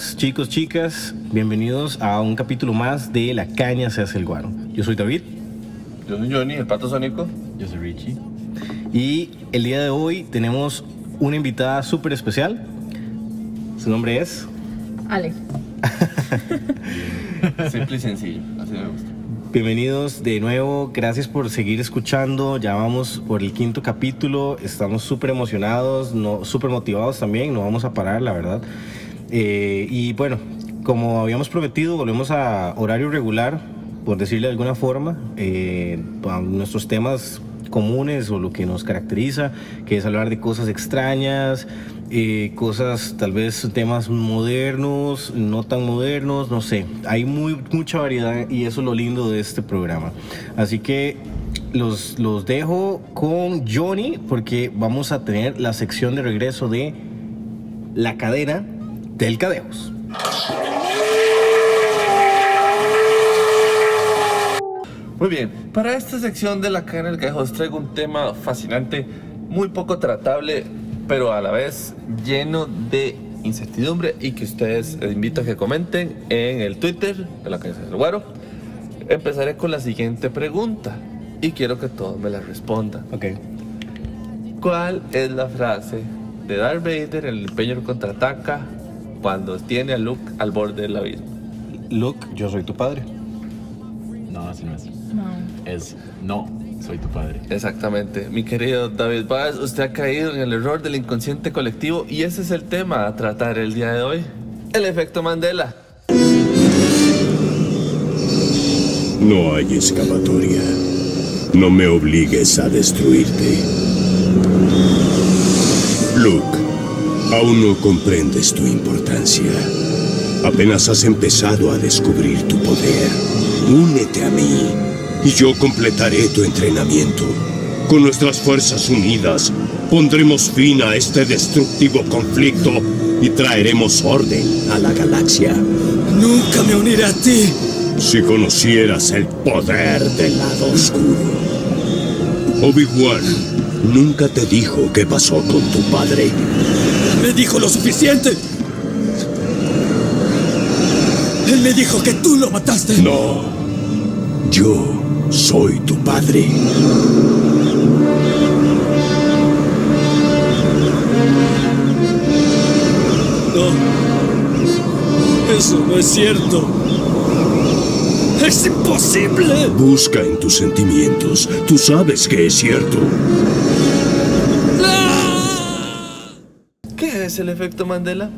Chicos, chicas, bienvenidos a un capítulo más de La Caña se hace el guaro. Yo soy David Yo soy Johnny, el pato sónico. Yo soy Richie. y el día de hoy tenemos una invitada súper especial. Su nombre es... Ale. Simple y sencillo, así me gusta. Bienvenidos de nuevo, gracias por seguir escuchando, ya vamos por el quinto capítulo, estamos súper emocionados, no, súper motivados también, no vamos a parar, la verdad. Eh, y bueno, como habíamos prometido, volvemos a horario regular, por decirle de alguna forma, eh, nuestros temas comunes o lo que nos caracteriza, que es hablar de cosas extrañas, eh, cosas tal vez temas modernos, no tan modernos, no sé. Hay muy, mucha variedad y eso es lo lindo de este programa. Así que los, los dejo con Johnny porque vamos a tener la sección de regreso de la cadena del Cadeos. Muy bien, para esta sección de la cadena del Cadejo os traigo un tema fascinante, muy poco tratable, pero a la vez lleno de incertidumbre y que ustedes invito a que comenten en el Twitter de la cadena del Guaro. Empezaré con la siguiente pregunta y quiero que todos me la respondan. Ok. ¿Cuál es la frase de Darth Vader en el Imperio contraataca cuando tiene a Luke al borde del abismo? Luke, yo soy tu padre. No, así no es. No. Es no, soy tu padre. Exactamente, mi querido David Baez, usted ha caído en el error del inconsciente colectivo y ese es el tema a tratar el día de hoy, el efecto Mandela. No hay escapatoria. No me obligues a destruirte. Luke, aún no comprendes tu importancia. Apenas has empezado a descubrir tu poder. Únete a mí y yo completaré tu entrenamiento. Con nuestras fuerzas unidas, pondremos fin a este destructivo conflicto y traeremos orden a la galaxia. Nunca me uniré a ti. Si conocieras el poder del lado oscuro. Obi-Wan nunca te dijo qué pasó con tu padre. Me dijo lo suficiente. Él me dijo que tú lo mataste. No. Yo soy tu padre. No. Eso no es cierto. Es imposible. Busca en tus sentimientos. Tú sabes que es cierto. ¿Qué es el efecto Mandela?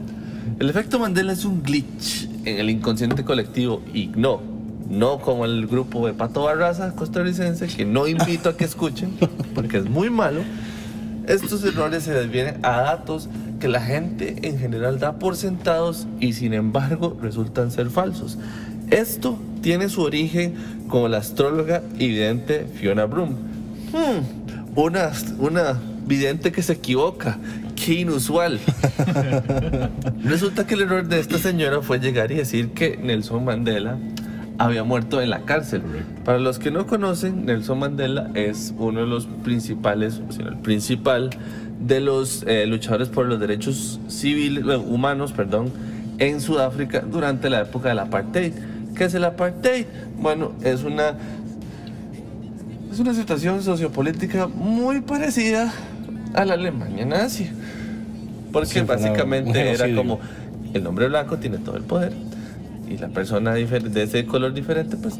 El efecto Mandela es un glitch en el inconsciente colectivo y no, no como el grupo de Pato Barraza costarricense que no invito a que escuchen porque es muy malo. Estos errores se desvienen a datos que la gente en general da por sentados y sin embargo resultan ser falsos. Esto tiene su origen con la astróloga y vidente Fiona Broom. Hmm, una, una vidente que se equivoca. Qué inusual. Resulta que el error de esta señora fue llegar y decir que Nelson Mandela había muerto en la cárcel. Para los que no conocen, Nelson Mandela es uno de los principales, o sea, el principal de los eh, luchadores por los derechos civiles, eh, humanos, perdón, en Sudáfrica durante la época del apartheid. ¿Qué es el apartheid? Bueno, es una es una situación sociopolítica muy parecida a la Alemania nazi. Porque Sí, básicamente era como el hombre blanco tiene todo el poder y la persona de ese color diferente, pues,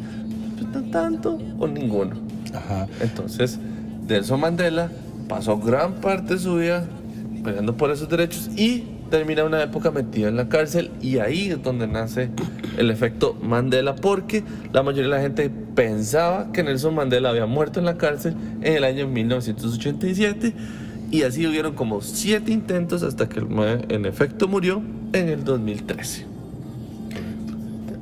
pues no tanto o ninguno. Ajá. Entonces, Nelson Mandela pasó gran parte de su vida peleando por esos derechos y termina una época metido en la cárcel y ahí es donde nace el efecto Mandela porque la mayoría de la gente pensaba que Nelson Mandela había muerto en la cárcel en el año 1987 y así hubieron como siete intentos hasta que el mae, en efecto murió en el 2013.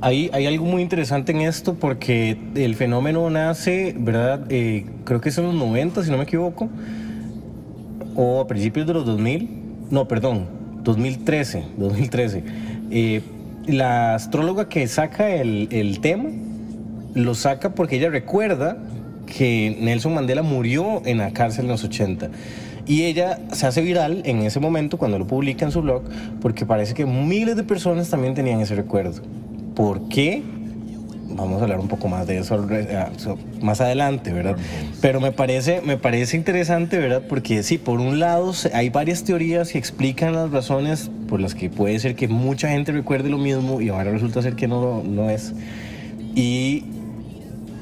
Hay, hay algo muy interesante en esto porque el fenómeno nace, ¿verdad? Eh, creo que es en los 90, si no me equivoco, o a principios de los 2000, no, perdón, 2013, 2013. Eh, la astróloga que saca el, el tema lo saca porque ella recuerda que Nelson Mandela murió en la cárcel en los 80. Y ella se hace viral en ese momento cuando lo publica en su blog porque parece que miles de personas también tenían ese recuerdo. ¿Por qué? Vamos a hablar un poco más de eso eh, más adelante, ¿verdad? Pero me parece, me parece interesante, ¿verdad? Porque sí, por un lado hay varias teorías que explican las razones por las que puede ser que mucha gente recuerde lo mismo y ahora resulta ser que no, no es. Y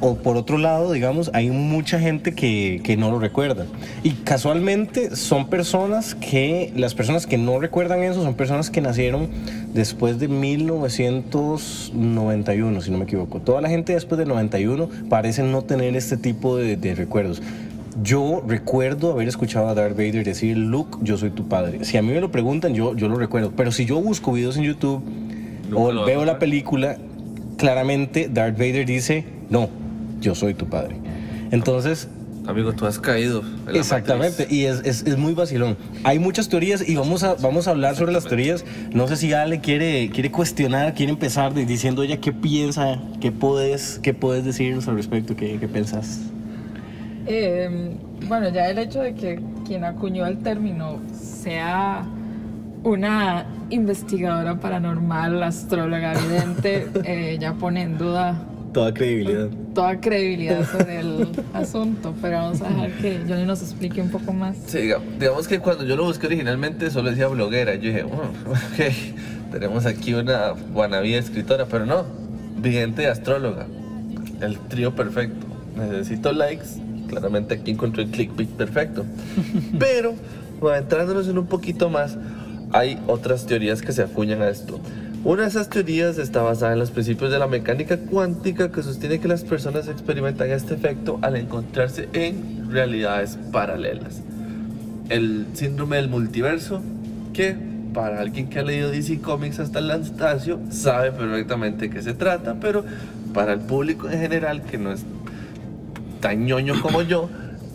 o por otro lado, digamos, hay mucha gente que, que no lo recuerda. Y casualmente son personas que, las personas que no recuerdan eso son personas que nacieron después de 1991, si no me equivoco. Toda la gente después del 91 parece no tener este tipo de, de recuerdos. Yo recuerdo haber escuchado a Darth Vader decir, Luke, yo soy tu padre. Si a mí me lo preguntan, yo, yo lo recuerdo. Pero si yo busco videos en YouTube o veo la película, claramente Darth Vader dice, no, yo soy tu padre. Entonces, Amigo, tú has caído. en la exactamente, matriz. y es, es, es muy vacilón. Hay muchas teorías y vamos a, vamos a hablar sobre las teorías. No sé si Ale quiere, quiere cuestionar, quiere empezar diciendo ella qué piensa, qué puedes, qué puedes decirnos al respecto, qué, qué pensás. Eh, bueno, ya el hecho de que quien acuñó el término sea una investigadora paranormal, astróloga, vidente, eh, ya pone en duda Toda credibilidad. Toda credibilidad sobre el asunto, pero vamos a dejar que Johnny nos explique un poco más. Sí, diga- digamos que cuando yo lo busqué originalmente solo decía bloguera. Yo dije, "Mm, ok, tenemos aquí una wannabe escritora, pero no, vidente astróloga. El trío perfecto. Necesito likes. Claramente aquí encontré el clickbait perfecto. Pero, bueno, entrándonos en un poquito más, hay otras teorías que se acuñan a esto. Una de esas teorías está basada en los principios de la mecánica cuántica que sostiene que las personas experimentan este efecto al encontrarse en realidades paralelas. El síndrome del multiverso, que para alguien que ha leído DC Comics hasta el Anastasio sabe perfectamente de qué se trata, pero para el público en general que no es tan ñoño como yo,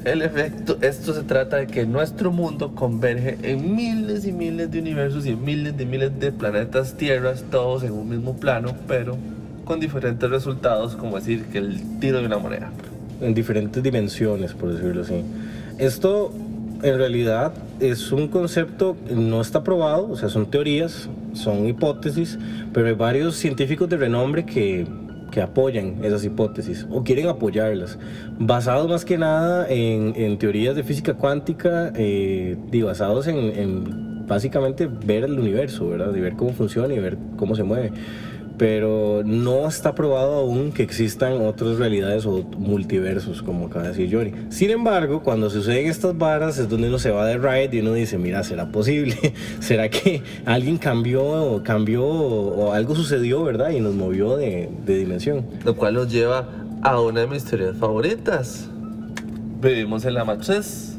el efecto, esto se trata de que nuestro mundo converge en miles y miles de universos y en miles de miles de planetas, tierras, todos en un mismo plano, pero con diferentes resultados, como decir que el tiro de una moneda. en diferentes dimensiones, por decirlo así. Esto en realidad es un concepto, no está probado, o sea, son teorías, son hipótesis, pero hay varios científicos de renombre que, que apoyan esas hipótesis o quieren apoyarlas, basados más que nada en, en teorías de física cuántica eh, y basados en, en básicamente ver el universo, ¿verdad? Y ver cómo funciona y ver cómo se mueve pero no está probado aún que existan otras realidades o multiversos, como acaba de decir Johnny. Sin embargo, cuando suceden estas varas es donde uno se va de ride y uno dice, mira, ¿será posible? ¿Será que alguien cambió, cambió o algo sucedió, verdad? Y nos movió de, de dimensión. Lo cual nos lleva a una de mis teorías favoritas. Vivimos en la Matrix,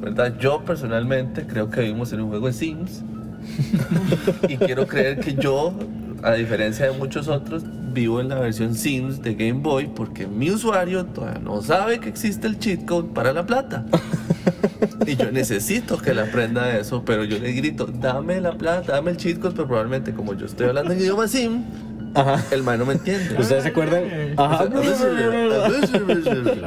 ¿verdad? Yo personalmente creo que vivimos en un juego de Sims. y quiero creer que yo, a diferencia de muchos otros, vivo en la versión Sims de Game Boy porque mi usuario todavía no sabe que existe el cheat code para la plata. Y yo necesito que le aprenda eso, pero yo le grito, dame la plata, dame el cheat code, pero probablemente como yo estoy hablando en idioma sim, Ajá. el man no me entiende. ¿Ustedes se acuerdan? Ajá.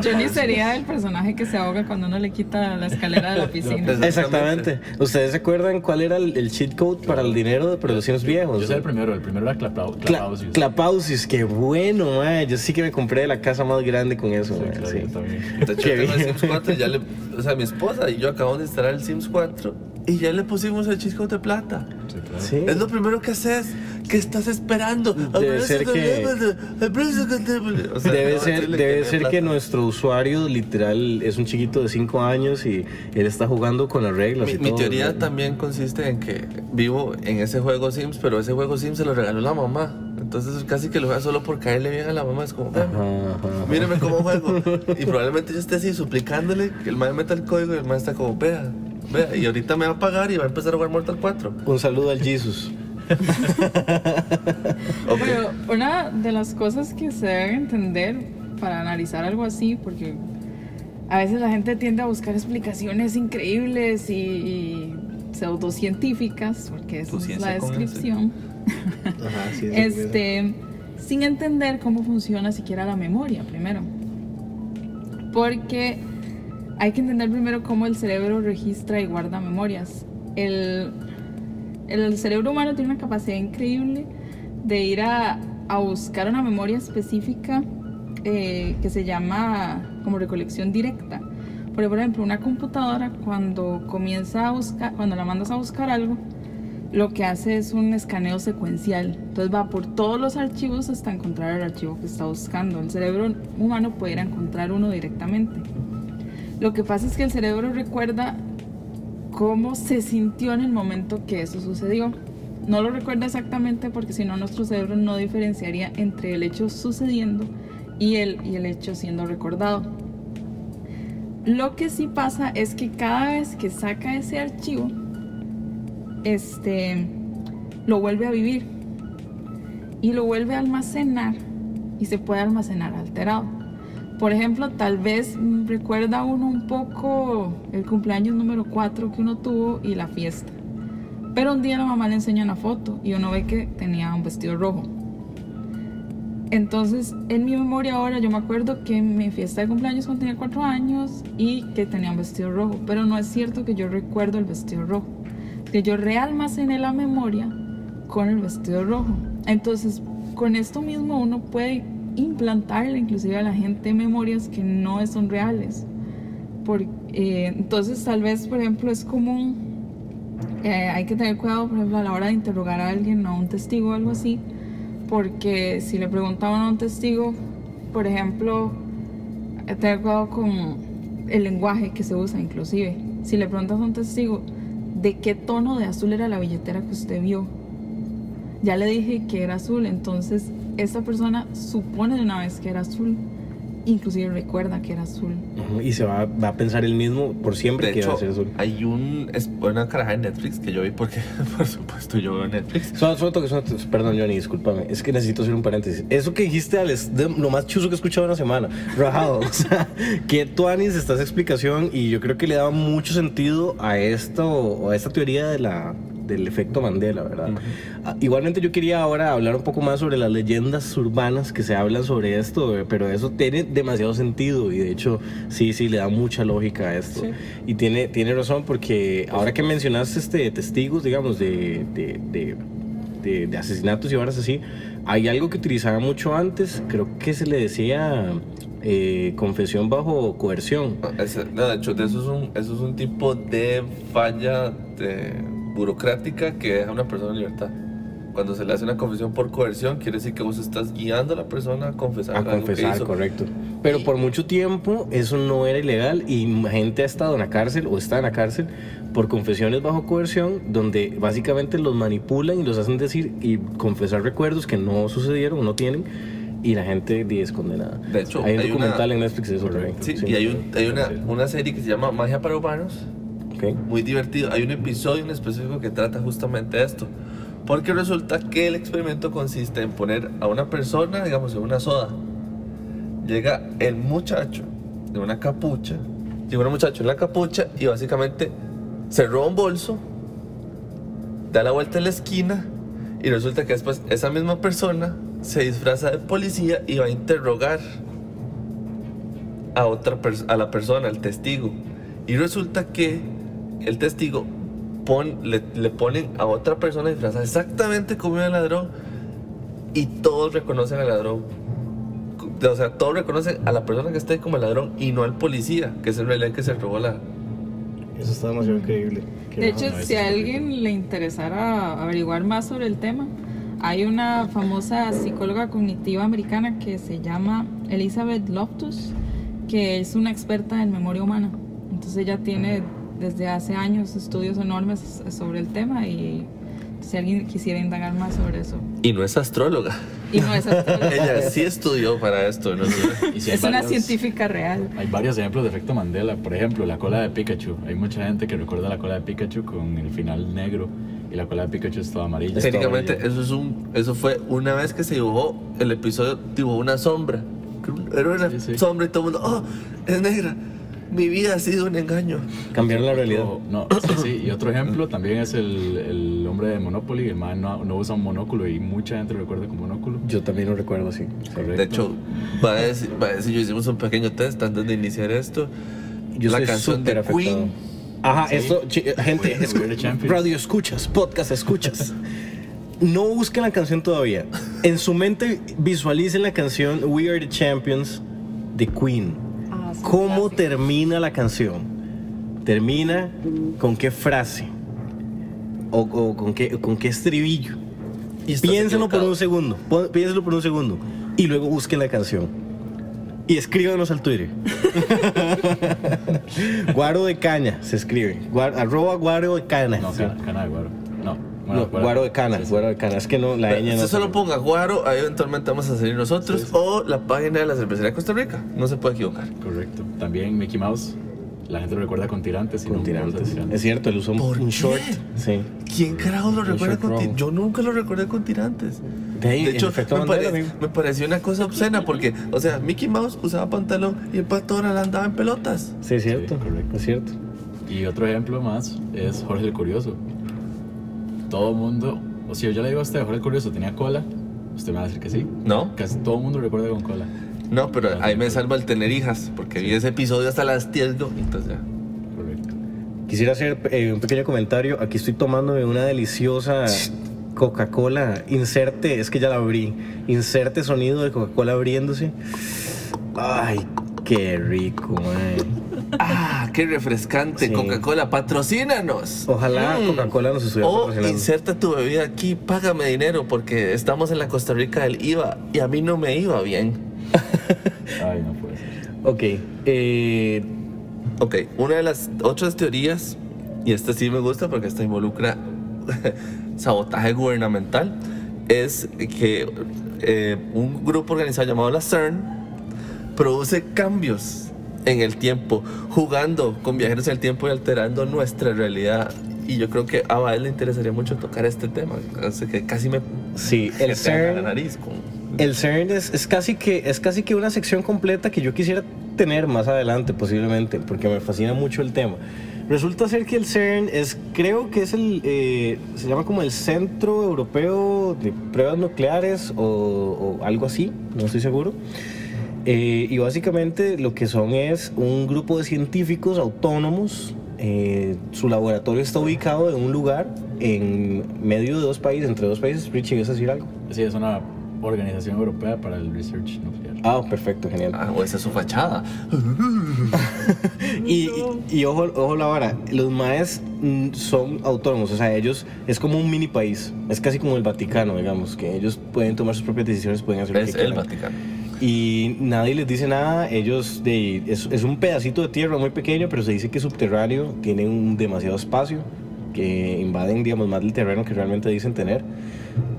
Johnny sería el personaje que se ahoga cuando uno le quita la escalera de la piscina. Exactamente. ¿Ustedes se acuerdan cuál era el, el cheat code para el dinero de producciones viejos? Yo soy el primero, el primero era Clapau- Cla- Clapausius. Clapausius, qué bueno, mae. Yo sí que me compré la casa más grande con eso, Sí, mae, claro, sí. yo también. De hecho, Qué yo tengo el bien. Sims 4 y ya le. O sea, mi esposa y yo acabamos de instalar el Sims 4 y ya le pusimos el chisco de plata. Sí, claro. Sí. Es lo primero que haces. ¿Qué estás esperando? Debe ser que- O sea, Debe no, ser, debe ser plata. que nuestro usuario literal es un chiquito de 5 años y él está jugando con las reglas. Mi, y mi todo, teoría ¿verdad? también consiste en que vivo en ese juego Sims, pero ese juego Sims se lo regaló la mamá. Entonces casi que lo juega solo por caerle bien a la mamá. Es como, "Ven, Ajá, ajá. míreme cómo juego. Y probablemente yo esté así suplicándole que el man meta el código y el man está como, vea, vea. Y ahorita me va a pagar y va a empezar a jugar Mortal 4. Un saludo al Jesus. Ok. Pero una de las cosas que se deben entender para analizar algo así, porque a veces la gente tiende a buscar explicaciones increíbles y, y pseudocientíficas, porque esa es la descripción, Ajá, sí, sí, este, sin entender cómo funciona siquiera la memoria, primero. porque hay que entender primero cómo el cerebro registra y guarda memorias. El, cerebro humano tiene una capacidad increíble de ir a, buscar una memoria específica eh, que se llama como recolección directa. Por ejemplo, una computadora cuando comienza a buscar, cuando la mandas a buscar algo, lo que hace es un escaneo secuencial. Entonces va por todos los archivos hasta encontrar el archivo que está buscando. El cerebro humano puede ir a encontrar uno directamente. Lo que pasa es que el cerebro recuerda cómo se sintió en el momento que eso sucedió. No lo recuerda exactamente porque si no nuestro cerebro no diferenciaría entre el hecho sucediendo y el, y el hecho siendo recordado. Lo que sí pasa es que cada vez que saca ese archivo, este, lo vuelve a vivir y lo vuelve a almacenar y se puede almacenar alterado. Por ejemplo, tal vez recuerda uno un poco el cumpleaños número 4 que uno tuvo y la fiesta. Pero un día la mamá le enseña una foto y uno ve que tenía un vestido rojo. Entonces, en mi memoria ahora yo me acuerdo que mi fiesta de cumpleaños cuando tenía 4 años y que tenía un vestido rojo. Pero no es cierto que yo recuerdo el vestido rojo. Que yo realmacené la memoria con el vestido rojo. Entonces, con esto mismo uno puede implantarle inclusive a la gente memorias que no son reales. Por, eh, entonces, tal vez, por ejemplo, es común, eh, hay que tener cuidado, por ejemplo, a la hora de interrogar a alguien, a un testigo o algo así, porque si le preguntaban a un testigo, por ejemplo, que tener cuidado con el lenguaje que se usa, inclusive. Si le preguntas a un testigo, ¿de qué tono de azul era la billetera que usted vio? Ya le dije que era azul, entonces esa persona supone de una vez que era azul, inclusive recuerda que era azul. Y se va, va a pensar el mismo por siempre De que va hecho, a ser azul. hay un, es una caraja en Netflix que yo vi porque, por supuesto, yo veo Netflix. Solo, solo toque, solo toque. Perdón, Johnny, discúlpame. Es que necesito hacer un paréntesis. Eso que dijiste, Alex, de lo más chuzo que he escuchado en una semana. Rajado. o sea, que tú, Anis, esta explicación y yo creo que le daba mucho sentido a esto, a esta teoría de la, del efecto Mandela, ¿verdad? Ah, Igualmente yo quería ahora hablar un poco más sobre las leyendas urbanas que se hablan sobre esto, eh, pero eso tiene demasiado sentido y de hecho sí, sí, le da mucha lógica a esto. Y tiene, tiene razón porque ahora que mencionaste este, testigos, digamos, de, de, de, de- de asesinatos y horas así, hay algo que utilizaba mucho antes, creo que se le decía eh, confesión bajo coerción. Ese- no, de hecho, eso, es un, eso es un tipo de falla de- burocrática que deja a una persona en libertad. Cuando se le hace una confesión por coerción, quiere decir que vos estás guiando a la persona a confesar A algo que confesar, hizo. correcto. Pero Y- por mucho tiempo eso no era ilegal y gente ha estado en la cárcel o está en la cárcel por confesiones bajo coerción, donde básicamente los manipulan y los hacen decir y confesar recuerdos que no sucedieron o no tienen y la gente es condenada. De hecho, hay un hay documental una- en Netflix de eso también. Sí, y hay, un- hay una, una serie que se llama Magia para Humanos, Muy divertido. Hay un episodio en específico que trata justamente esto. Porque resulta que el experimento consiste en poner a una persona, digamos, en una soda. Llega el muchacho de una capucha, llega un muchacho en la capucha y básicamente se roba un bolso, da la vuelta en la esquina y resulta que después esa misma persona se disfraza de policía y va a interrogar a otra a la persona, al testigo. Y resulta que el testigo pon, le, le ponen a otra persona disfrazada exactamente como el ladrón y todos reconocen al ladrón. O sea, todos reconocen a la persona que está ahí como el ladrón y no al policía, que es el que se robó la... Eso está demasiado increíble. De hecho, si a alguien le interesara averiguar más sobre el tema, hay una famosa psicóloga cognitiva americana que se llama Elizabeth Loftus, que es una experta en memoria humana. Entonces ella tiene desde hace años estudios enormes sobre el tema y si alguien quisiera indagar más sobre eso. Y no es astróloga. Y no es astróloga, Ella sí estudió para esto. ¿no? Y si es una varios- científica real. Hay varios ejemplos de efecto Mandela. Por ejemplo, la cola de Pikachu. Hay mucha gente que recuerda la cola de Pikachu con el final negro y la cola de Pikachu es toda amarilla. Técnicamente eso, es un, eso fue una vez que se dibujó el episodio, dibujó una sombra. Era una Sí, sí. sombra y todo el mundo, oh, es negra. Mi vida ha sido un engaño. Cambiaron la realidad. No, sí, sí. Y otro ejemplo también es el, el hombre de Monopoly, el man no, no usa un monóculo y mucha gente lo recuerda como monóculo. Yo también lo recuerdo, sí. Correcto. De hecho, va a decir, va a decir, yo hicimos un pequeño test antes de iniciar esto. Yo la soy canción de afectado. Queen. Ajá, esto, chi- gente, We're- we're radio escuchas, podcast escuchas. No busquen la canción todavía. En su mente visualicen la canción We Are the Champions de Queen. ¿Cómo termina la canción? Termina con qué frase o, o con, qué, con qué estribillo. Piénsenlo por un segundo. Piénsenlo por un segundo. Y luego busquen la canción. Y escríbanos al Twitter. guaro de caña se escribe. Guar- arroba guaro de cana. No, Sí. cana, cana de guaro. Guaro de cana. Guaro de cana. Es que no, la Pero ñ no. usted solo ponga Guaro, ahí eventualmente vamos a salir nosotros. O la página de la cervecería de Costa Rica. No se puede equivocar. Correcto. También Mickey Mouse, la gente lo recuerda con tirantes. y Con no tirantes. Es cierto, él usó un, ¿Por un qué? short. Sí. ¿Quién carajo lo recuerda con tirantes? Yo nunca lo recordé con tirantes. De ahí, De en hecho, me, pare- me pareció una cosa obscena porque, o sea, Mickey Mouse usaba pantalón y el pato Donald andaba en pelotas. Sí, es cierto. Sí, correcto. Es cierto. Y otro ejemplo más es Jorge el Curioso. Todo el mundo, o si yo le digo a usted, Jorge el Curioso tenía cola, usted me va a decir que sí. ¿No? Casi todo el mundo recuerda con cola. No, pero ahí me salva el tener hijas porque vi ese episodio hasta las 10. ¿no? Entonces ya. Correcto. Quisiera hacer eh, un pequeño comentario. Aquí estoy tomándome una deliciosa Coca-Cola. Inserte, es que ya la abrí. Inserte sonido de Coca-Cola abriéndose. Ay, qué rico, man. Ah, qué refrescante. Sí. Coca-Cola, patrocínanos. Ojalá Mm. Coca-Cola nos estuviera O patrocinando. inserta tu bebida aquí, págame dinero porque estamos en la Costa Rica del IVA y a mí no me iba bien. Ay, no puede ser. Ok, eh, Ok, una de las otras teorías, y esta sí me gusta porque esta involucra sabotaje gubernamental, es que eh, un grupo organizado llamado la CERN produce cambios en el tiempo, jugando con viajeros en el tiempo y alterando nuestra realidad. Y yo creo que a Baez le interesaría mucho tocar este tema, así que casi me sí, el a la CERN, nariz con... el CERN es, es casi que, es casi que una sección completa que yo quisiera tener más adelante posiblemente, porque me fascina mucho el tema. Resulta ser que el CERN es, creo que es el, eh, se llama como el Centro Europeo de Pruebas Nucleares o, o algo así, no estoy seguro. Eh, y básicamente lo que son es un grupo de científicos autónomos. eh, su laboratorio está ubicado en un lugar en medio de dos países, entre dos países. Richie, ¿vas a decir algo? Sí, es una organización europea para el research nuclear. Ah, perfecto, genial. Ah, o esa es su fachada. Y, y- y ojo, ojo la vara, los maes mm, son autónomos, o sea, ellos es como un mini país, es casi como el Vaticano, digamos, que ellos pueden tomar sus propias decisiones, pueden hacer lo Es que el quieran. Vaticano. Y nadie les dice nada, ellos de, es, es un pedacito de tierra muy pequeño, pero se dice que es subterráneo, tienen un demasiado espacio, que invaden, digamos, más del terreno que realmente dicen tener.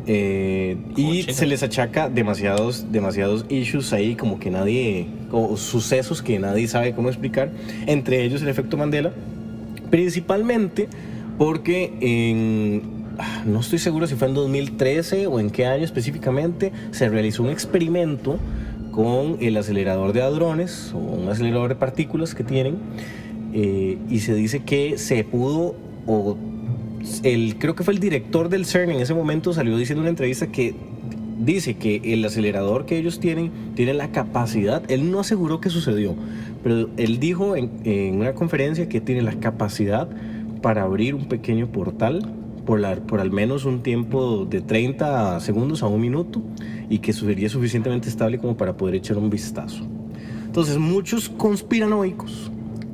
Eh, y se les achaca demasiados, demasiados issues ahí, como que nadie, como sucesos que nadie sabe cómo explicar, entre ellos el efecto Mandela, principalmente porque en, ah, no estoy seguro si fue en 2013 o en qué año específicamente, se realizó un experimento con el acelerador de hadrones o un acelerador de partículas que tienen eh, y se dice que se pudo o el, creo que fue el director del CERN en ese momento salió diciendo en una entrevista que dice que el acelerador que ellos tienen tiene la capacidad, él no aseguró que sucedió, pero él dijo en, en una conferencia que tiene la capacidad para abrir un pequeño portal por, la- por al menos un tiempo de 30 segundos a un minuto y que sería suficientemente estable como para poder echar un vistazo. Entonces muchos conspiranoicos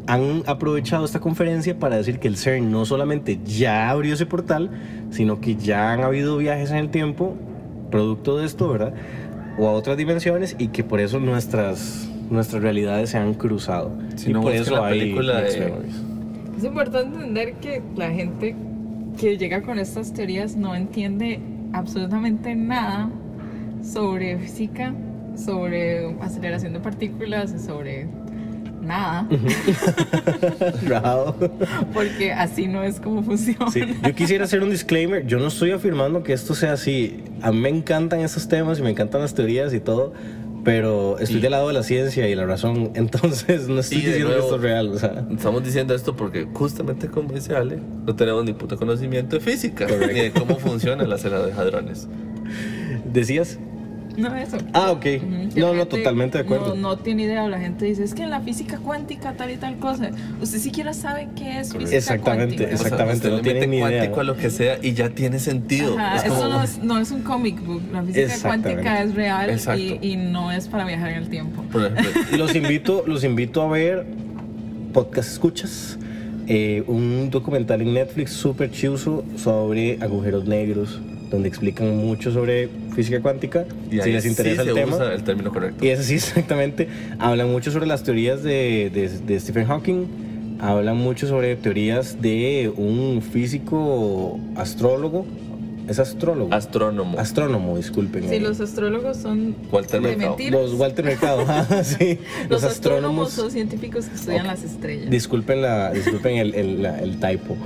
han aprovechado esta conferencia para decir que el CERN no solamente ya abrió ese portal, sino que ya han habido viajes en el tiempo producto de esto, ¿verdad? O a otras dimensiones y que por eso nuestras, nuestras realidades se han cruzado. Si y no, por eso la hay película de-. Es importante entender que la gente que llega con estas teorías no entiende absolutamente nada sobre física, sobre aceleración de partículas, sobre nada, porque así no es como funciona. Sí, yo quisiera hacer un disclaimer. Yo no estoy afirmando que esto sea así. A mí me encantan estos temas y me encantan las teorías y todo. Pero estoy del lado de la ciencia y la razón, entonces no estoy Y diciendo que nuevo- esto es real. O sea, Estamos diciendo esto porque justamente como dice Ale, no tenemos ni puto conocimiento de física, Correcto. ni de cómo funciona la cena de hadrones. ¿decías? No, eso. Ah, ok. Ujú, que No, no, totalmente de acuerdo. No, no tiene idea, o la gente dice, es que en la física cuántica tal y tal cosa. Usted siquiera sabe qué es física Exactamente, cuántica. exactamente. usted no le tienen mete ni idea. cuántico a lo que sea y ya tiene sentido. Ajá, Es eso como- no es, no es un comic book. La física cuántica es real y, y no es para viajar en el tiempo. Por ejemplo, Los invito, los invito a ver podcast escuchas. eh, un documental en Netflix súper chuso sobre agujeros negros, donde explican mucho sobre física cuántica, y si les interesa sí el se tema. usa el término correcto. Y eso sí, exactamente. Hablan mucho sobre las teorías de, de- de Stephen Hawking. Hablan mucho sobre teorías de un físico astrólogo. ¿Es astrólogo? Astrónomo. Astrónomo, disculpen. Sí, los astrólogos son Walter de Mercado. mentiras. Los Walter Mercado, ajá, sí. Los, astrónomos son científicos que estudian las estrellas. Disculpen, la, disculpen el, el, la- el typo.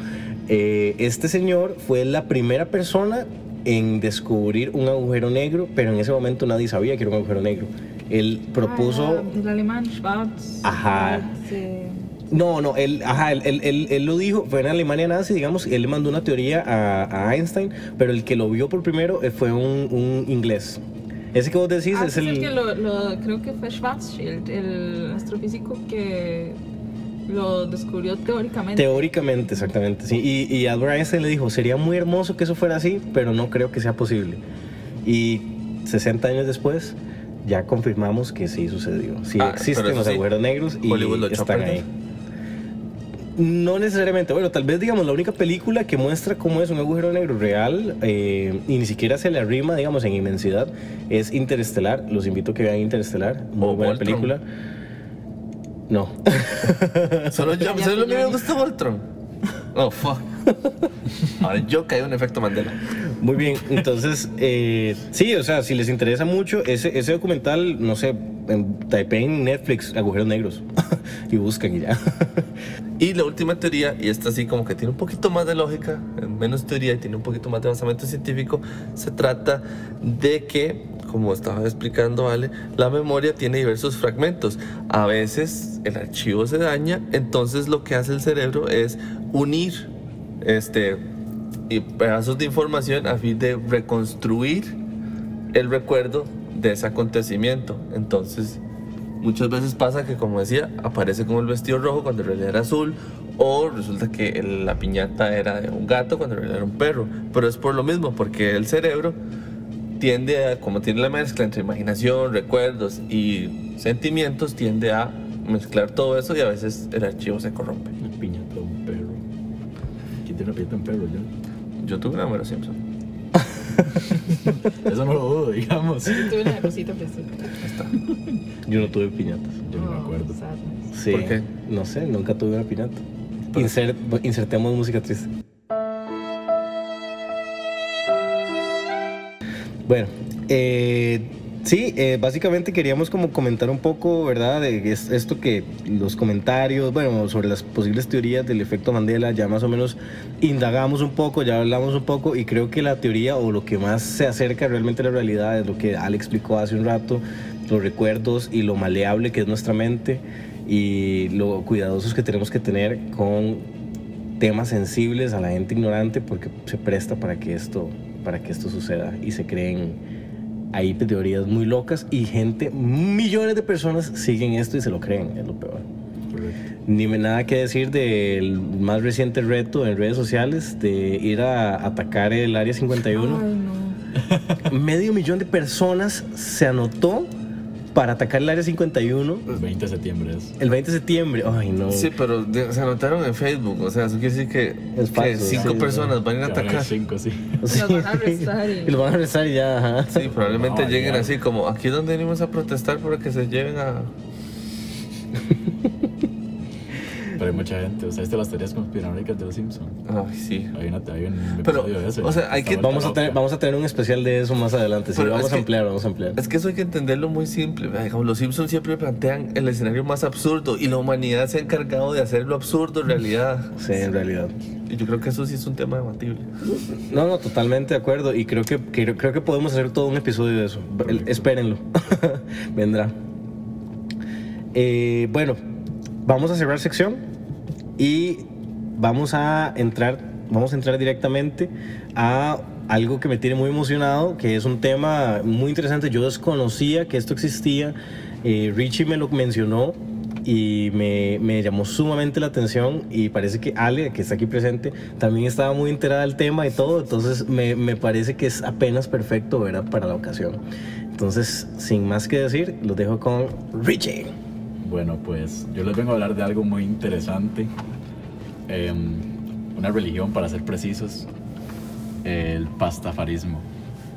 Eh, este señor fue la primera persona en descubrir un agujero negro, pero en ese momento nadie sabía que era un agujero negro. Él propuso... Ah, del alemán Schwarz. Ajá. Schwarz, eh, No, no, él, ajá, él, él- él- lo dijo, fue en Alemania nazi, digamos, y él le mandó una teoría a, a Einstein, pero el que lo vio por primero eh, fue un, un inglés. Ese que vos decís ah, es ese el... que lo, lo- creo que fue Schwarzschild, el astrofísico que lo descubrió teóricamente. Teóricamente, exactamente, sí. Y, y Albert Einstein le dijo, sería muy hermoso que eso fuera así, pero no creo que sea posible. Y 60 años después, ya confirmamos que sí sucedió. Sí Ah, existen los sí, agujeros negros y están ahí. No necesariamente, bueno, tal vez digamos la única película que muestra cómo es un agujero negro real eh, y ni siquiera se le arrima, digamos, en inmensidad, es Interestelar. Los invito a que vean Interestelar, muy O buena Voltron. película. No. Solo yo, solo mí me gusta Voltron. Oh, fuck. Ahora yo caí en un efecto Mandela. Muy bien, entonces, eh, sí, o sea, si les interesa mucho, ese, ese documental, no sé, en, Netflix agujeros negros y buscan y ya. Y la última teoría, y esta sí como que tiene un poquito más de lógica, menos teoría y tiene un poquito más de basamento científico, se trata de que, como estaba explicando Ale, la memoria tiene diversos fragmentos. A veces el archivo se daña, entonces lo que hace el cerebro es unir este, pedazos de información a fin de reconstruir el recuerdo de ese acontecimiento. Entonces, muchas veces pasa que, como decía, aparece como el vestido rojo cuando en realidad era azul, o resulta que la piñata era de un gato cuando en realidad era un perro. Pero es por lo mismo, porque el cerebro tiende a, como tiene la mezcla entre imaginación, recuerdos y sentimientos, tiende a mezclar todo eso y a veces el archivo se corrompe. Una piñata de un perro. ¿Quién tiene una piñata de un perro ya? Yo tuve una Simpson. Eso no lo dudo, digamos. Yo tuve una rosita fresita. Yo no tuve piñatas. Yo no me Oh, acuerdo. sadness. Sí, ¿Por qué? no sé, nunca tuve una piñata. Insert- insertemos música triste. Bueno, eh, sí, eh, básicamente queríamos como comentar un poco, ¿verdad? De es- esto que los comentarios, bueno, sobre las posibles teorías del efecto Mandela, ya más o menos indagamos un poco, ya hablamos un poco y creo que la teoría o lo que más se acerca realmente a la realidad es lo que Ale explicó hace un rato, los recuerdos y lo maleable que es nuestra mente y lo cuidadosos que tenemos que tener con temas sensibles a la gente ignorante porque se presta para que esto para que esto suceda y se creen ahí teorías muy locas y gente millones de personas siguen esto y se lo creen es lo peor Correcto. ni me nada que decir del más reciente reto en redes sociales de ir a atacar el área 51 Ay, no. medio millón de personas se anotó para atacar el área 51 El 20 de septiembre es. el 20 de septiembre ay no Sí, pero se anotaron en Facebook. O sea, eso quiere decir que, Es que falso, cinco sí, personas van a ir a atacar. cinco, sí. Sí. Los van a arrestar y- Y los van a arrestar y ya, ajá. Sí, probablemente No, lleguen ya. así como, aquí es donde venimos a protestar para que se lleven a... hay mucha gente. O sea, este las teorías conspiranoicas de los Simpsons. Ay, sí. Hay, una, hay un Pero, episodio de ese. o sea, hay que- Vamos a, tener, vamos a tener un especial de eso más adelante. Sí, Pero vamos a que- ampliar, vamos a ampliar. Es que eso hay que entenderlo muy simple. los Simpsons siempre plantean el escenario más absurdo y la humanidad se ha encargado de hacer lo absurdo realidad. Sí, en realidad. Y yo creo que eso sí es un tema debatible. No, no, totalmente de acuerdo. Y creo que, que- creo que podemos hacer todo un episodio de eso. El- espérenlo. Vendrá. Eh, bueno, vamos a cerrar sección y vamos a entrar, vamos a entrar directamente a algo que me tiene muy emocionado, que es un tema muy interesante. Yo desconocía que esto existía. Eh, Richie me lo mencionó y me, llamó sumamente la atención y parece que Ale, que está aquí presente, también estaba muy enterada del tema y todo, entonces me, me parece que es apenas perfecto ¿verdad? para la ocasión. Entonces, sin más que decir, los dejo con Richie. Bueno, pues yo les vengo a hablar de algo muy interesante. Em, una religión, para ser precisos. El pastafarismo.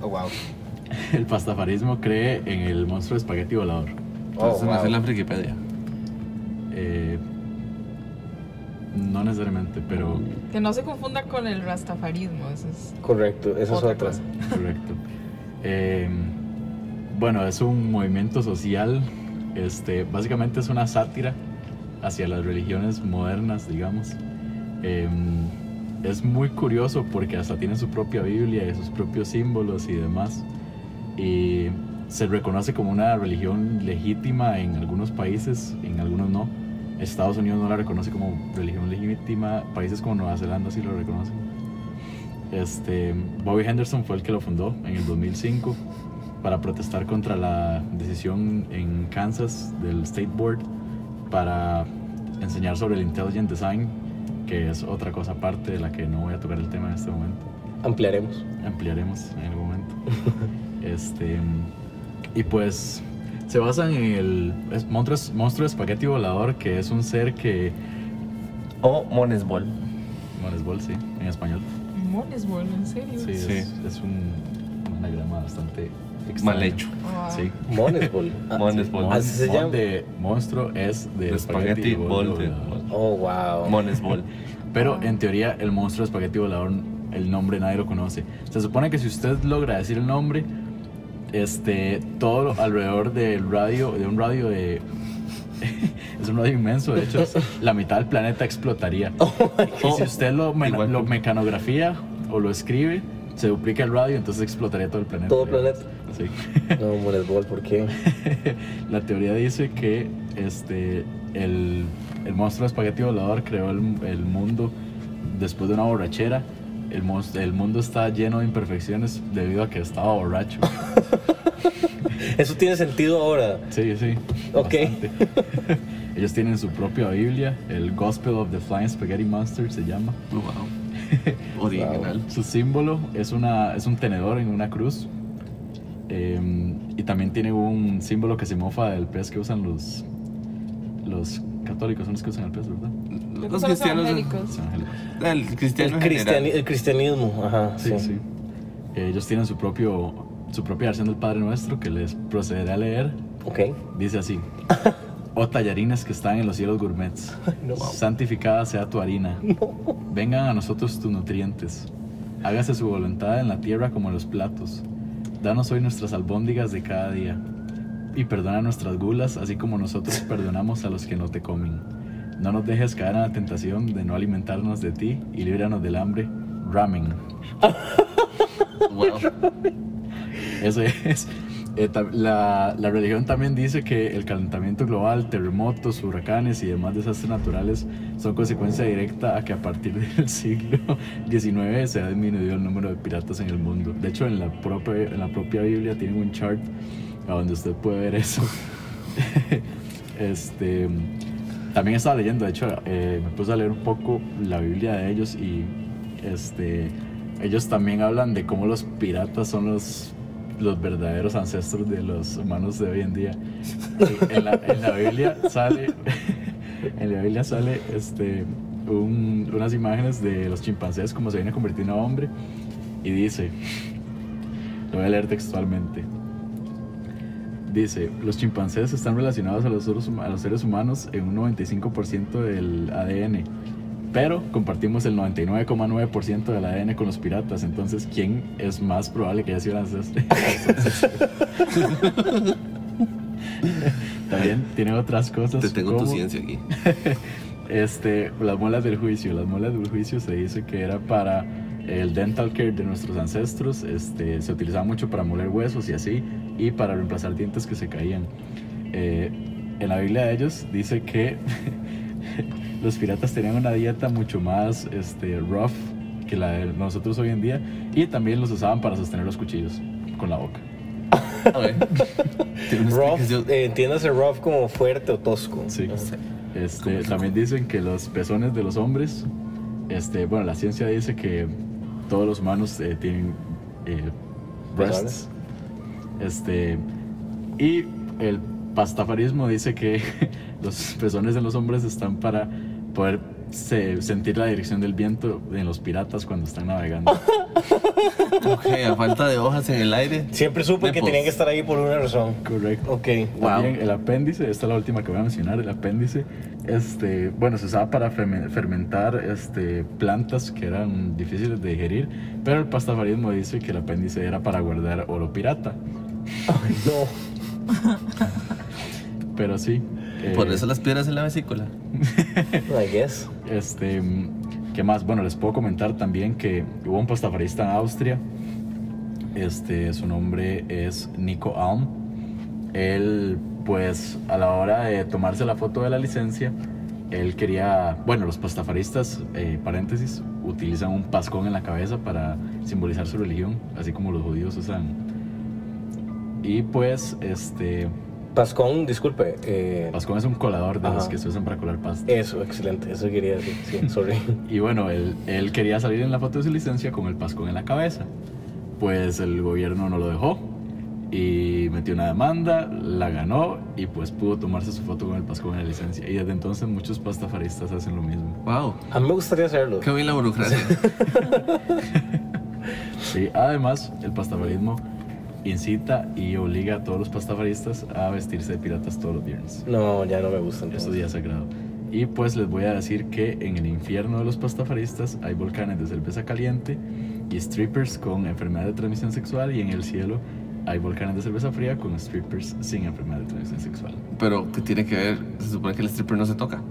Oh, wow. El pastafarismo cree en el monstruo de espagueti volador. Entonces, wow. me hace la Wikipedia. Eh, no necesariamente, pero Que no se confunda con el rastafarismo, eso es Correcto, esa es otra otra. cosa. correcto. Eh, bueno, es un movimiento social. Este, básicamente es una sátira hacia las religiones modernas, digamos. Eh, es muy curioso porque hasta tiene su propia Biblia y sus propios símbolos y demás. Y se reconoce como una religión legítima en algunos países, en algunos no. Estados Unidos no la reconoce como religión legítima, países como Nueva Zelanda sí lo reconocen. Este, Bobby Henderson fue el que lo fundó en el 2005 para protestar contra la decisión en Kansas del State Board para enseñar sobre el Intelligent Design, que es otra cosa aparte de la que no voy a tocar el tema en este momento Ampliaremos. ampliaremos en algún momento. este, y pues se basan en el es monstruo, monstruo espagueti volador, que es un ser que. O Monesbol. Monesbol, sí, en español. Monesbol, ¿en serio? Sí, Sí. Es, es un, un anagrama bastante. Mal hecho. Sí. Monesbol. Ah, Monesbol. Mon- Así se llama. de monstruo es de, De espagueti, bol de-. Oh, wow. Monesbol. Pero en teoría el monstruo de espagueti volador, el nombre nadie lo conoce. Se supone que si usted logra decir el nombre, este, todo alrededor del radio, de un radio de... es un radio inmenso, de hecho, la mitad del planeta explotaría. y si usted lo, me- mecanografía o lo escribe, se duplica el radio, entonces explotaría todo el planeta. Todo el planeta. Sí. No, Monesbol, ¿por qué? La teoría dice que este, el, el monstruo de espagueti volador creó el, el mundo después de una borrachera. El, el mundo está lleno de imperfecciones debido a que estaba borracho. Eso tiene sentido ahora. Sí, sí. Ok. Ellos tienen su propia Biblia, el Gospel of the Flying Spaghetti Monster se llama. Wow. Original. Su símbolo es, una, es un tenedor en una cruz. Eh, y también tiene un símbolo que se mofa del pez que usan los, los católicos, son los que usan el pez, ¿verdad? Los cristianos. Los. El cristiano El, cristiani- el cristianismo, ajá. Sí, sí. Eh, Ellos tienen su propio su propia versión del Padre Nuestro que les procederé a leer. Ok. Dice así: Oh tallarines que están en los cielos gourmets, No. santificada sea tu harina. Vengan a nosotros tus nutrientes. Hágase su voluntad en la tierra como en los platos. Danos hoy nuestras albóndigas de cada día. Y perdona nuestras gulas, así como nosotros perdonamos a los que no te comen. No nos dejes caer en la tentación de no alimentarnos de ti y líbranos del hambre. Ramen. Wow. Eso es. Eh, la religión también dice que el calentamiento global, terremotos, huracanes y demás desastres naturales son consecuencia directa a que a partir del siglo XIX se ha disminuido el número de piratas en el mundo. De hecho, en la propia, en la propia Biblia tienen un chart a donde usted puede ver eso. este, también estaba leyendo, de hecho, eh, me puse a leer un poco la Biblia de ellos y este, ellos también hablan de cómo los piratas son los, los verdaderos ancestros de los humanos de hoy en día. En, la, en la Biblia sale, en la Biblia sale este, un- unas imágenes de los chimpancés como se viene a hombre y dice, lo voy a leer textualmente. Dice, los chimpancés están relacionados a los, a los seres humanos en un 95% del ADN, pero compartimos el 99,9% del ADN con los piratas. Entonces, ¿quién es más probable que haya sido el ancestro? También tiene otras cosas. Te tengo tu como- ciencia aquí. este, las muelas del juicio. Las muelas del juicio se dice que era para el dental care de nuestros ancestros. Este, se utilizaba mucho para moler huesos y así, y para reemplazar dientes que se caían. Eh, en la Biblia de ellos dice que los piratas tenían una dieta mucho más este, rough que la de nosotros hoy en día, y también los usaban para sostener los cuchillos con la boca. Rough, eh, entiéndase rough como fuerte o tosco. Sí. Este, también dicen que los pezones de los hombres, este, bueno, la ciencia dice que todos los humanos eh, tienen eh, breasts. Este, y el pastafarismo dice que los pezones de los hombres están para poder se- sentir la dirección del viento en los piratas cuando están navegando. Ok, a falta de hojas en el aire. Siempre supe que tenían que estar ahí por una razón. Correcto. Ok. También el apéndice, esta es la última que voy a mencionar, el apéndice, este, bueno, se usaba para ferme- fermentar este, plantas que eran difíciles de digerir, pero el pastafarismo dice que el apéndice era para guardar oro pirata. No. Pero sí. Eh, Por eso las piedras en la vesícula. I guess. Este, ¿qué más? Bueno, les puedo comentar también que hubo un pastafarista en Austria. Este, su nombre es Nico Alm. Él, pues, a la hora de tomarse la foto de la licencia, él quería, bueno, los pastafaristas, eh, paréntesis, utilizan un pascón en la cabeza para simbolizar su religión, así como los judíos usan. Y pues, este, Pascón, disculpe. eh, pascón es un colador de los Ajá. que se usan para colar pasta. eso, excelente. Eso quería decir. Sí, sorry. Y bueno, él, él quería salir en la foto de su licencia con el pascón en la cabeza. Pues el gobierno no lo dejó y metió una demanda, la ganó y pues pudo tomarse su foto con el pascón en la licencia. Y desde entonces muchos pastafaristas hacen lo mismo. Wow. A mí me gustaría hacerlo. Qué bien la burocracia. Sí, además el pastafarismo incita y obliga a todos los pastafaristas a vestirse de piratas todos los viernes. No, ya no me gusta. Es su día sagrado. Y pues les voy a decir que en el infierno de los pastafaristas hay volcanes de cerveza caliente y strippers con enfermedad de transmisión sexual y en el cielo hay volcanes de cerveza fría con strippers sin enfermedad de transmisión sexual. Pero, ¿qué tiene que ver? Se supone que el stripper no se toca.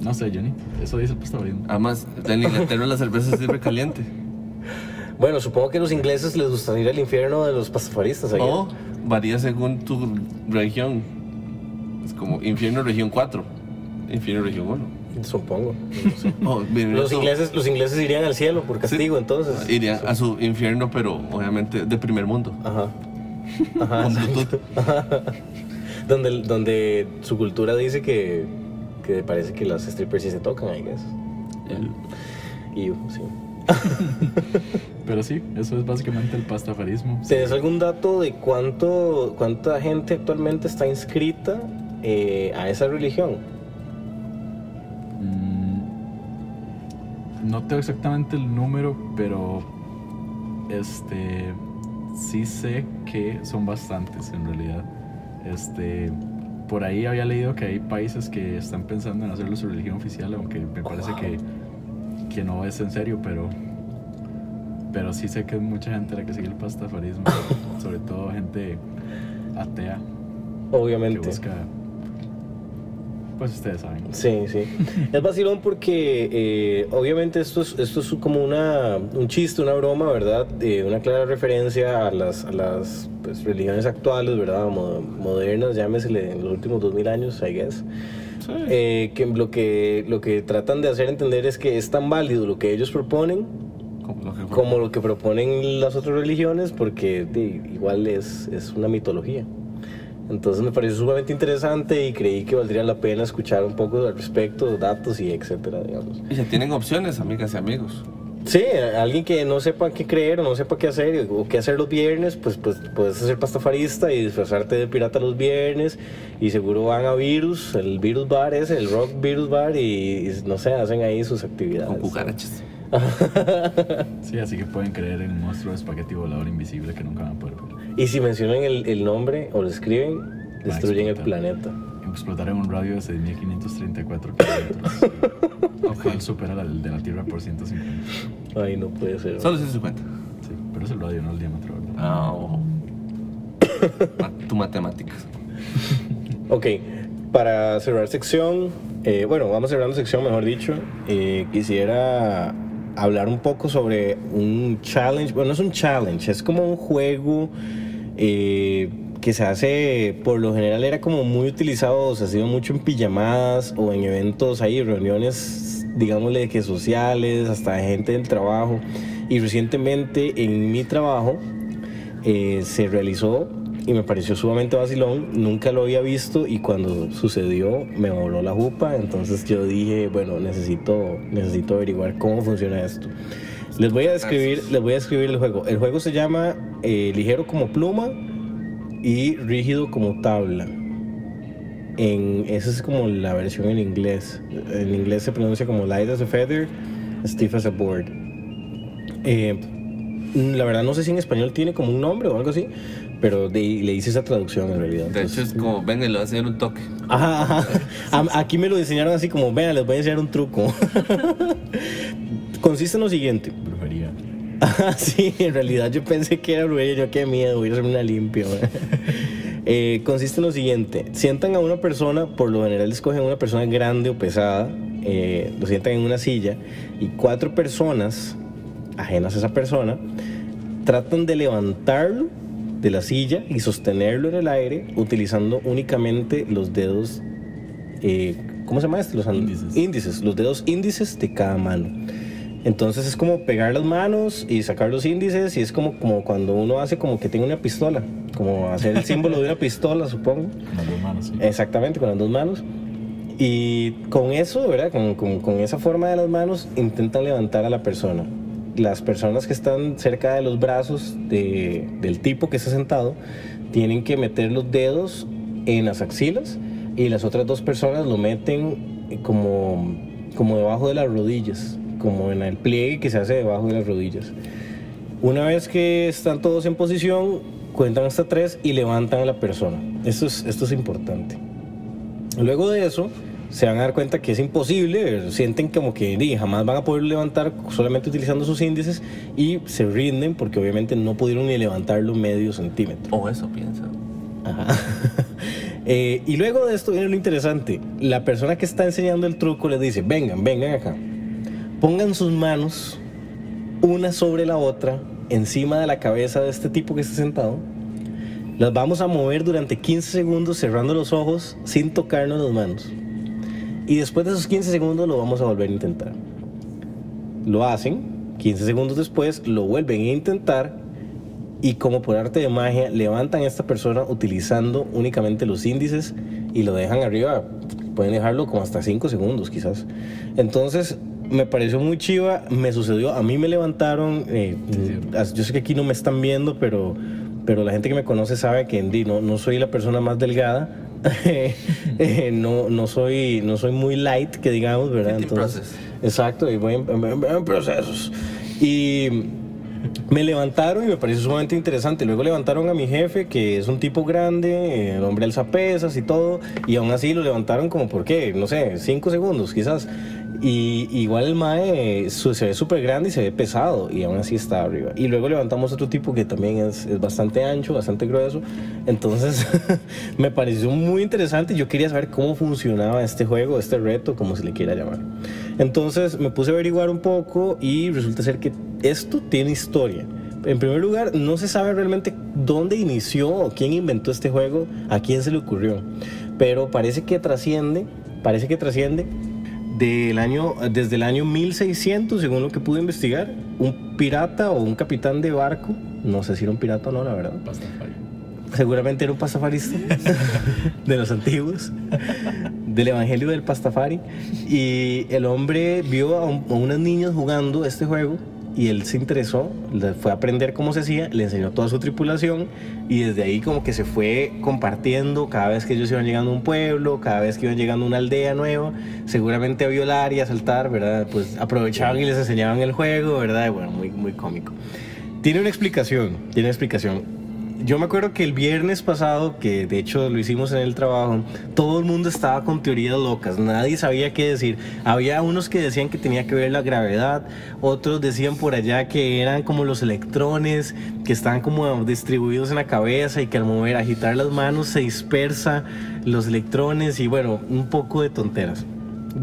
No sé, Johnny, eso dice el pastafarismo. Además, en Inglaterra la cerveza es siempre caliente. Bueno, supongo que a los ingleses les gustaría ir al infierno de los pastafaristas. ¿eh? O varía según tu región. Es como infierno región 4, infierno región 1. Supongo. no sé. Oh, bien, Los eso- ingleses, los ingleses irían al cielo por castigo, entonces. Irían a su infierno, pero obviamente de primer mundo. Ajá. Ajá. Donde, donde su cultura dice que, que parece que las strippers sí se tocan, I guess. Y sí. Pero sí, eso es básicamente el pastafarismo. ¿Tienes algún dato de cuánto, cuánta gente actualmente está inscrita eh, a esa religión? Mm, no tengo exactamente el número, pero este sí sé que son bastantes en realidad. Este por ahí había leído que hay países que están pensando en hacerlo su religión oficial, aunque me parece que, que no es en serio, pero pero sí sé que es mucha gente la que sigue el pastafarismo, sobre todo gente atea que Obviamente. busca pues ustedes saben. Sí, sí. Es vacilón porque eh, obviamente esto es, esto es como una, un chiste, una broma, ¿verdad? De una clara referencia a las, a las pues, religiones actuales, ¿verdad? Mo- modernas, llámesele en los últimos 2000 años, I guess. Eh, que lo que lo que tratan de hacer entender es que es tan válido lo que ellos proponen Como lo que fue. como lo que proponen las otras religiones porque de, igual es, es una mitología. Entonces me pareció sumamente interesante y creí que valdría la pena escuchar un poco al respecto, datos y etcétera, digamos. Y ya tienen opciones, amigas y amigos. Sí, alguien que no sepa qué creer o no sepa qué hacer o qué hacer los viernes, pues, pues puedes ser pastafarista y disfrazarte de pirata los viernes y seguro van a Virus, el Virus Bar ese, el Rock Virus Bar y, y no sé, hacen ahí sus actividades. Con cucarachas. Sí, así que pueden creer en un monstruo de espagueti volador invisible que nunca van a poder ver. Y si mencionan el, el nombre o lo escriben, destruyen el planeta. Explotar en un radio de 6.534 kilómetros. Lo cual supera la- el de la Tierra por 150. Ay, no puede ser. Solo 150. Sí, pero es el radio, no el diámetro. Ah, ojo. Tu matemáticas. Ok, para cerrar sección, eh, bueno, vamos cerrando sección, mejor dicho, eh, quisiera hablar un poco sobre un challenge, bueno, no es un challenge, es como un juego eh, que se hace, por lo general era como muy utilizado, se ha sido mucho en pijamadas o en eventos ahí, reuniones, digámosle que sociales, hasta gente del trabajo. Y recientemente en mi trabajo eh, se realizó y me pareció sumamente vacilón. Nunca lo había visto y cuando sucedió me voló la jupa. Entonces yo dije, bueno, necesito, necesito averiguar cómo funciona esto. Les voy a describir, les voy a describir el juego. El juego se llama eh, ligero como pluma y rígido como tabla. En, esa es como la versión en inglés. En inglés se pronuncia como light as a feather, stiff as a board. Eh, la verdad no sé si en español tiene como un nombre o algo así, pero de- le hice esa traducción en realidad. De hecho, es como, venga, le voy a hacer un toque. Ajá, ajá. Aquí me lo diseñaron así como, vean, les voy a enseñar un truco. Consiste en lo siguiente. Ajá, sí, en realidad yo pensé que era brujería, yo qué miedo, voy a hacerme una limpia. Eh, consiste en lo siguiente, sientan a una persona, por lo general escogen una persona grande o pesada, eh, lo sientan en una silla y cuatro personas ajenas a esa persona tratan de levantarlo de la silla y sostenerlo en el aire utilizando únicamente los dedos, eh, ¿cómo se llama esto? Los Índices. índices, los dedos índices de cada mano. Entonces es como pegar las manos y sacar los índices y es como, como cuando uno hace como que tiene una pistola, como hacer el símbolo de una pistola, supongo. Con las dos manos, sí. Exactamente, con las dos manos. Y con eso, ¿verdad? Con, con- con esa forma de las manos, intentan levantar a la persona. Las personas que están cerca de los brazos de- del tipo que está sentado tienen que meter los dedos en las axilas y las otras dos personas lo meten como, como debajo de las rodillas, como en el pliegue que se hace debajo de las rodillas. Una vez que están todos en posición, cuentan hasta tres y levantan a la persona. Esto es, esto es importante. Luego de eso, se van a dar cuenta que es imposible, sienten como que di, jamás van a poder levantar solamente utilizando sus índices y se rinden porque obviamente no pudieron ni levantarlo medio centímetro. O eso piensa. Ajá. Eh, y luego de esto viene lo interesante. La persona que está enseñando el truco les dice, vengan, vengan acá. Pongan sus manos una sobre la otra encima de la cabeza de este tipo que está sentado. Las vamos a mover durante 15 segundos cerrando los ojos sin tocarnos las manos. Y después de esos 15 segundos lo vamos a volver a intentar. Lo hacen, 15 segundos después lo vuelven a intentar y como por arte de magia levantan a esta persona utilizando únicamente los índices y lo dejan arriba. Pueden dejarlo como hasta 5 segundos quizás. Entonces me pareció muy chiva, me sucedió, a mí me levantaron, eh, yo sé que aquí no me están viendo, pero, pero la gente que me conoce sabe que no, no soy la persona más delgada. Eh, no, no, soy, no soy muy light, que digamos, ¿verdad? Process. Exacto, y voy en, en- en procesos. Y me levantaron y me pareció sumamente interesante. Luego levantaron a mi jefe, que es un tipo grande, el hombre alza pesas y todo, y aún así lo levantaron como por qué, no sé, cinco segundos quizás. Y igual el mae su- se ve súper grande y se ve pesado, y aún así está arriba. Y luego levantamos otro tipo que también es, es bastante ancho, bastante grueso. Entonces me pareció muy interesante. Yo quería saber cómo funcionaba este juego, este reto, como se le quiera llamar. Entonces me puse a averiguar un poco y resulta ser que esto tiene historia. En primer lugar, no se sabe realmente dónde inició o quién inventó este juego, a quién se le ocurrió. Pero parece que trasciende, parece que trasciende del año, desde el año 1600, según lo que pude investigar, un pirata o un capitán de barco, no sé si era un pirata o no, la verdad, Pastafari. seguramente era un pastafarista de los antiguos, del evangelio del pastafari. Y el hombre vio a, un- a unos niños jugando este juego y él se interesó, fue a aprender cómo se hacía, le enseñó a toda su tripulación y desde ahí como que se fue compartiendo cada vez que ellos iban llegando a un pueblo, cada vez que iban llegando a una aldea nueva, seguramente a violar y a saltar, ¿verdad? Pues aprovechaban y les enseñaban el juego, ¿verdad? Bueno, muy, muy cómico. Tiene una explicación, tiene una explicación. Yo me acuerdo que el viernes pasado, que de hecho lo hicimos en el trabajo, todo el mundo estaba con teorías locas, nadie sabía qué decir. Había unos que decían que tenía que ver la gravedad, otros decían por allá que eran como los electrones, que están como distribuidos en la cabeza y que al mover, agitar las manos se dispersa los electrones y bueno, un poco de tonteras.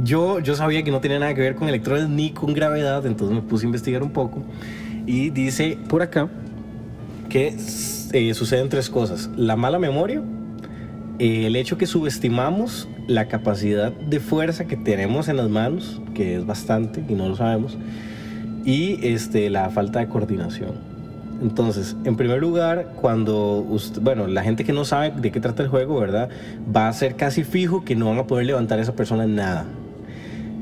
Yo, yo sabía que no tenía nada que ver con electrones ni con gravedad, entonces me puse a investigar un poco y dice por acá que eh, suceden tres cosas. La mala memoria, eh, el hecho que subestimamos la capacidad de fuerza que tenemos en las manos, que es bastante y no lo sabemos, y este, la falta de coordinación. Entonces, en primer lugar, cuando, usted- bueno, la gente que no sabe de qué trata el juego, ¿verdad? Va a ser casi fijo que no van a poder levantar a esa persona en nada.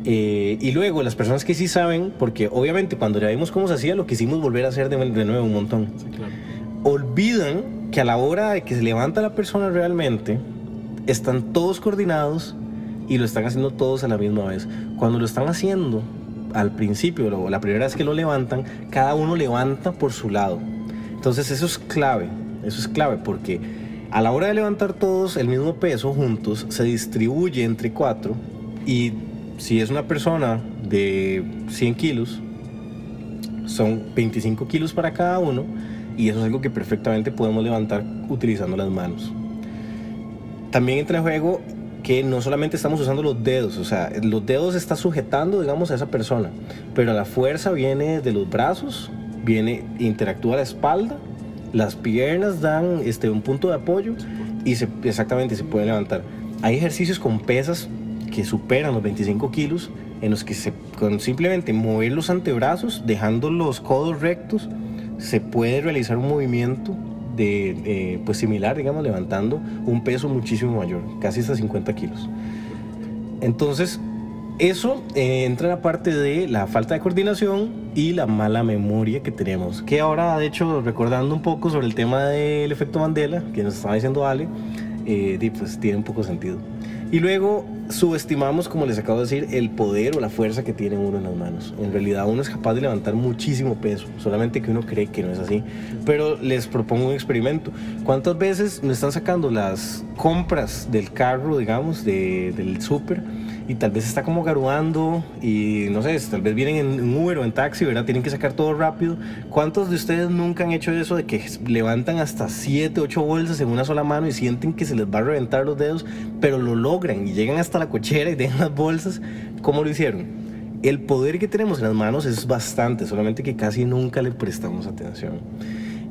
Eh, y luego, las personas que sí saben, porque obviamente cuando ya vimos cómo se hacía, lo quisimos volver a hacer de, de nuevo un montón Sí, claro. Olvidan que a la hora de que se levanta la persona realmente, están todos coordinados y lo están haciendo todos a la misma vez. Cuando lo están haciendo al principio, o la primera vez que lo levantan, cada uno levanta por su lado. Entonces eso es clave, eso es clave porque a la hora de levantar todos el mismo peso juntos, se distribuye entre cuatro y si es una persona de 100 kilos, son 25 kilos para cada uno y eso es algo que perfectamente podemos levantar utilizando las manos. También entra en juego que no solamente estamos usando los dedos, o sea, los dedos está sujetando, digamos, a esa persona, pero la fuerza viene de los brazos, viene, interactúa la espalda, las piernas dan este, un punto de apoyo y se, exactamente se puede levantar. Hay ejercicios con pesas que superan los 25 kilos en los que se, con simplemente mover los antebrazos, dejando los codos rectos, se puede realizar un movimiento de, eh, pues similar, digamos, levantando un peso muchísimo mayor, casi hasta 50 kilos. Entonces, eso eh, entra en la parte de la falta de coordinación y la mala memoria que tenemos. Que ahora, de hecho, recordando un poco sobre el tema del efecto Mandela, que nos estaba diciendo Ale, eh, pues tiene un poco sentido. Y luego subestimamos, como les acabo de decir, el poder o la fuerza que tiene uno en las manos. En realidad uno es capaz de levantar muchísimo peso, solamente que uno cree que no es así. Pero les propongo un experimento. ¿Cuántas veces me están sacando las compras del carro, digamos, de- del súper? Y tal vez está como garuando y no sé, tal vez vienen en, Uber o en taxi, ¿verdad? Tienen que sacar todo rápido. ¿Cuántos de ustedes nunca han hecho eso de que levantan hasta 7, 8 bolsas en una sola mano y sienten que se les va a reventar los dedos, pero lo logran y llegan hasta la cochera y dejan las bolsas? ¿Cómo lo hicieron? El poder que tenemos en las manos es bastante, solamente que casi nunca le prestamos atención.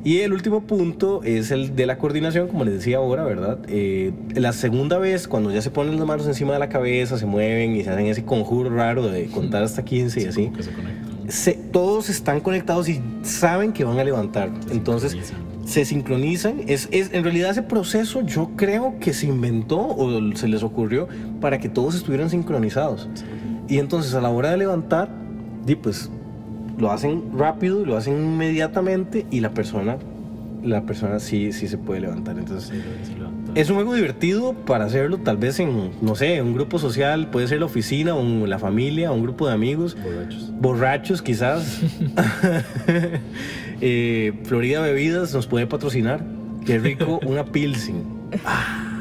Y el último punto es el de la coordinación, como les decía ahora, ¿verdad? Eh, la segunda vez, cuando ya se ponen las manos encima de la cabeza, se mueven y se hacen ese conjuro raro de contar hasta 15 y así, se todos están conectados y saben que van a levantar. Se Entonces sincronizan. se sincronizan. Es, es, en realidad ese proceso yo creo que se inventó o se les ocurrió para que todos estuvieran sincronizados. Y entonces a la hora de levantar, di, pues lo hacen rápido, lo hacen inmediatamente y la persona, la persona sí, sí se puede levantar. Entonces Sí, sí, levanta. es un juego divertido para hacerlo tal vez en, no sé, un grupo social, puede ser la oficina, o la familia, un grupo de amigos, Borrachos. borrachos quizás. Eh, Florida Bebidas nos puede patrocinar. Qué rico, una pilsen.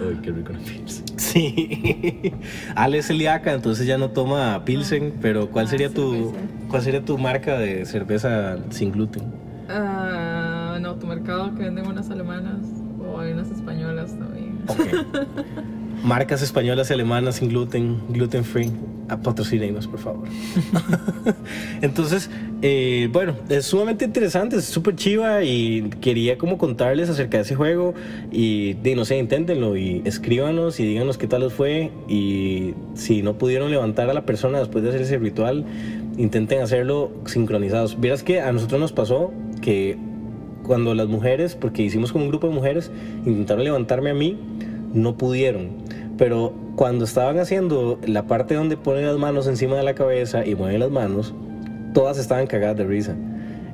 Ay, qué rico la pizza. Sí. Ale es celíaca, entonces ya no toma pilsen, pero ¿cuál Ah, sería tu cerveza. cuál sería tu marca de cerveza sin gluten? Ah, en automercado que venden unas alemanas o hay unas españolas también. Ok. Marcas españolas y alemanas sin gluten, gluten free. Ah, Patrocínenos, por favor. Entonces, eh, bueno, es sumamente interesante, es súper chiva y quería como contarles acerca de ese juego y, no sé, inténtenlo y escríbanos y díganos qué tal les fue y si no pudieron levantar a la persona después de hacer ese ritual, intenten hacerlo sincronizados. Vieras que a nosotros nos pasó que cuando las mujeres, porque hicimos como un grupo de mujeres, intentaron levantarme a mí, no pudieron. Pero cuando estaban haciendo la parte donde ponen las manos encima de la cabeza y mueven las manos, todas estaban cagadas de risa.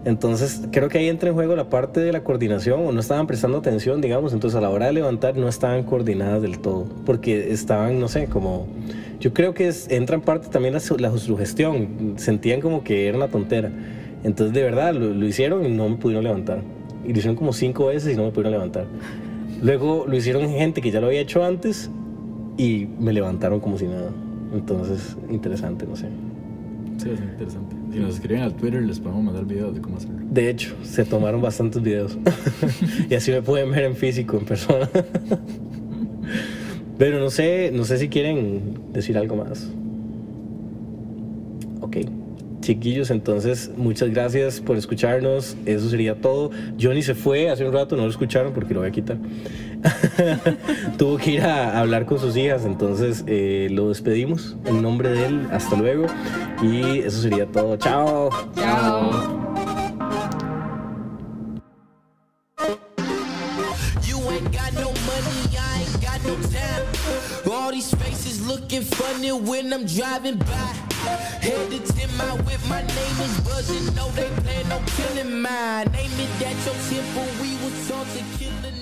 Entonces creo que ahí entra en juego la parte de la coordinación o no estaban prestando atención, digamos. Entonces a la hora de levantar no estaban coordinadas del todo, porque estaban, no sé, como... Yo creo que es- entra en parte también la, su- la sugestión. Sentían como que era una tontera. Entonces de verdad lo, lo hicieron y no me pudieron levantar. Y lo hicieron como cinco veces y no me pudieron levantar. Luego lo hicieron gente que ya lo había hecho antes y me levantaron como si nada. Entonces, interesante, no sé. Sí, es interesante. Si nos escriben al Twitter, les podemos mandar videos de cómo hacerlo. De hecho, se tomaron bastantes videos. y así me pueden ver en físico, en persona. Pero no sé, no sé si quieren decir algo más. Chiquillos, entonces muchas gracias por escucharnos. Eso sería todo. Johnny se fue hace un rato, no lo escucharon porque lo voy a quitar. Tuvo que ir a hablar con sus hijas, entonces eh, lo despedimos en nombre de él. Hasta luego. Y eso sería todo. Chao. Chao. Looking funny when I'm driving by. Headed to my whip, my name is buzzing. No, they plan on killing mine. Name it at your temple, we was taught to kill a